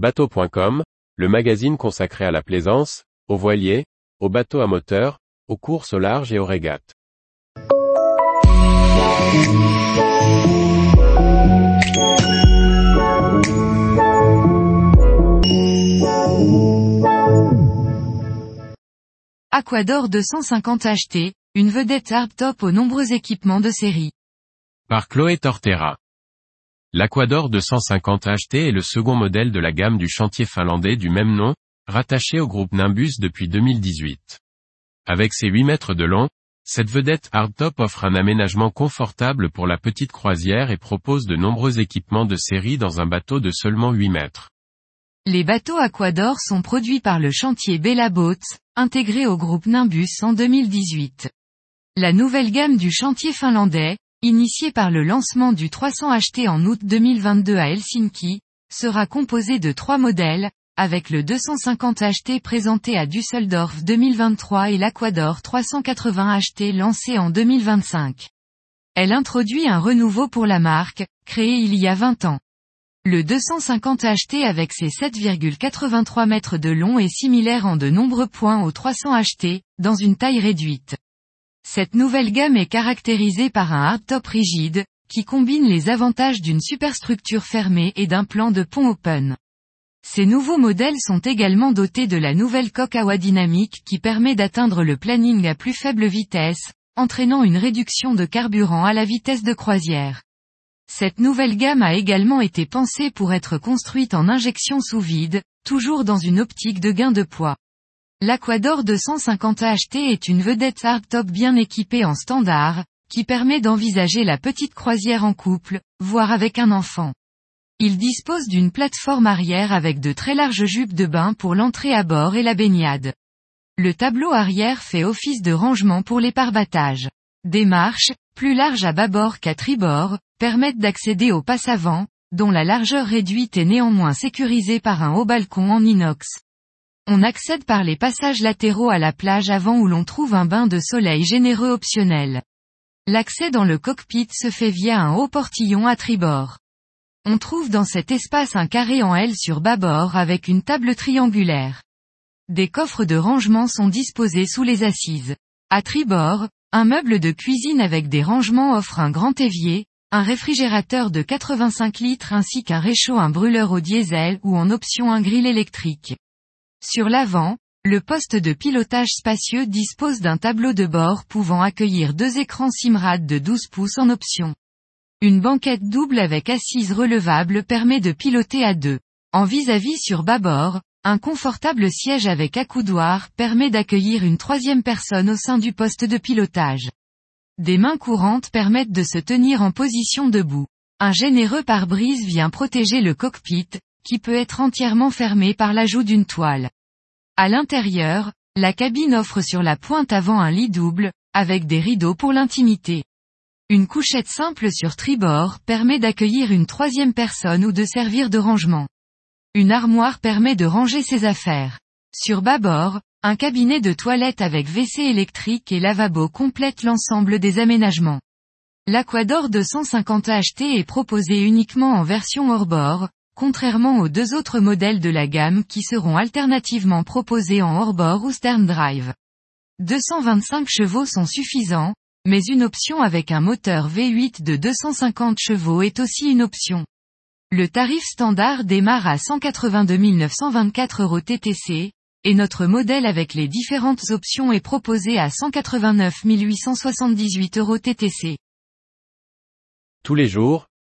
Bateau.com, le magazine consacré à la plaisance, aux voiliers, aux bateaux à moteur, aux courses au large et aux régates. Aquador 250 HT, une vedette hardtop aux nombreux équipements de série. Par Chloé Tortera. L'Aquador 250 HT est le second modèle de la gamme du chantier finlandais du même nom, rattaché au groupe Nimbus depuis 2018. Avec ses 8 mètres de long, cette vedette hardtop offre un aménagement confortable pour la petite croisière et propose de nombreux équipements de série dans un bateau de seulement 8 mètres. Les bateaux Aquador sont produits par le chantier Bella Boats, intégré au groupe Nimbus en 2018. La nouvelle gamme du chantier finlandais, initiée par le lancement du 300 HT en août 2022 à Helsinki, sera composée de trois modèles, avec le 250 HT présenté à Düsseldorf 2023 et l'Aquador 380 HT lancé en 2025. Elle introduit un renouveau pour la marque, créée il y a 20 ans. Le 250 HT avec ses 7,83 mètres de long est similaire en de nombreux points au 300 HT, dans une taille réduite. Cette nouvelle gamme est caractérisée par un hardtop rigide, qui combine les avantages d'une superstructure fermée et d'un plan de pont open. Ces nouveaux modèles sont également dotés de la nouvelle coque à dynamique qui permet d'atteindre le planning à plus faible vitesse, entraînant une réduction de carburant à la vitesse de croisière. Cette nouvelle gamme a également été pensée pour être construite en injection sous vide, toujours dans une optique de gain de poids. L'Aquador 250 HT est une vedette hardtop bien équipée en standard, qui permet d'envisager la petite croisière en couple, voire avec un enfant. Il dispose d'une plateforme arrière avec de très larges jupes de bain pour l'entrée à bord et la baignade. Le tableau arrière fait office de rangement pour les parbattages. Des marches, plus larges à bâbord qu'à tribord, permettent d'accéder au passe avant, dont la largeur réduite est néanmoins sécurisée par un haut balcon en inox. On accède par les passages latéraux à la plage avant où l'on trouve un bain de soleil généreux optionnel. L'accès dans le cockpit se fait via un haut portillon à tribord. On trouve dans cet espace un carré en L sur bâbord avec une table triangulaire. Des coffres de rangement sont disposés sous les assises. À tribord, un meuble de cuisine avec des rangements offre un grand évier, un réfrigérateur de 85 litres ainsi qu'un réchaud un brûleur au diesel ou en option un grill électrique. Sur l'avant, le poste de pilotage spacieux dispose d'un tableau de bord pouvant accueillir deux écrans Simrad de 12 pouces en option. Une banquette double avec assise relevable permet de piloter à deux. En vis-à-vis sur bâbord, un confortable siège avec accoudoir permet d'accueillir une troisième personne au sein du poste de pilotage. Des mains courantes permettent de se tenir en position debout. Un généreux pare-brise vient protéger le cockpit, qui peut être entièrement fermé par l'ajout d'une toile. À l'intérieur, la cabine offre sur la pointe avant un lit double, avec des rideaux pour l'intimité. Une couchette simple sur tribord permet d'accueillir une troisième personne ou de servir de rangement. Une armoire permet de ranger ses affaires. Sur bâbord, un cabinet de toilette avec WC électrique et lavabo complète l'ensemble des aménagements. L'Aquador 250 HT est proposé uniquement en version hors-bord, contrairement aux deux autres modèles de la gamme qui seront alternativement proposés en hors-bord ou stern drive. 225 chevaux sont suffisants, mais une option avec un moteur V8 de 250 chevaux est aussi une option. Le tarif standard démarre à 182 924 euros TTC, et notre modèle avec les différentes options est proposé à 189 878 euros TTC. Tous les jours,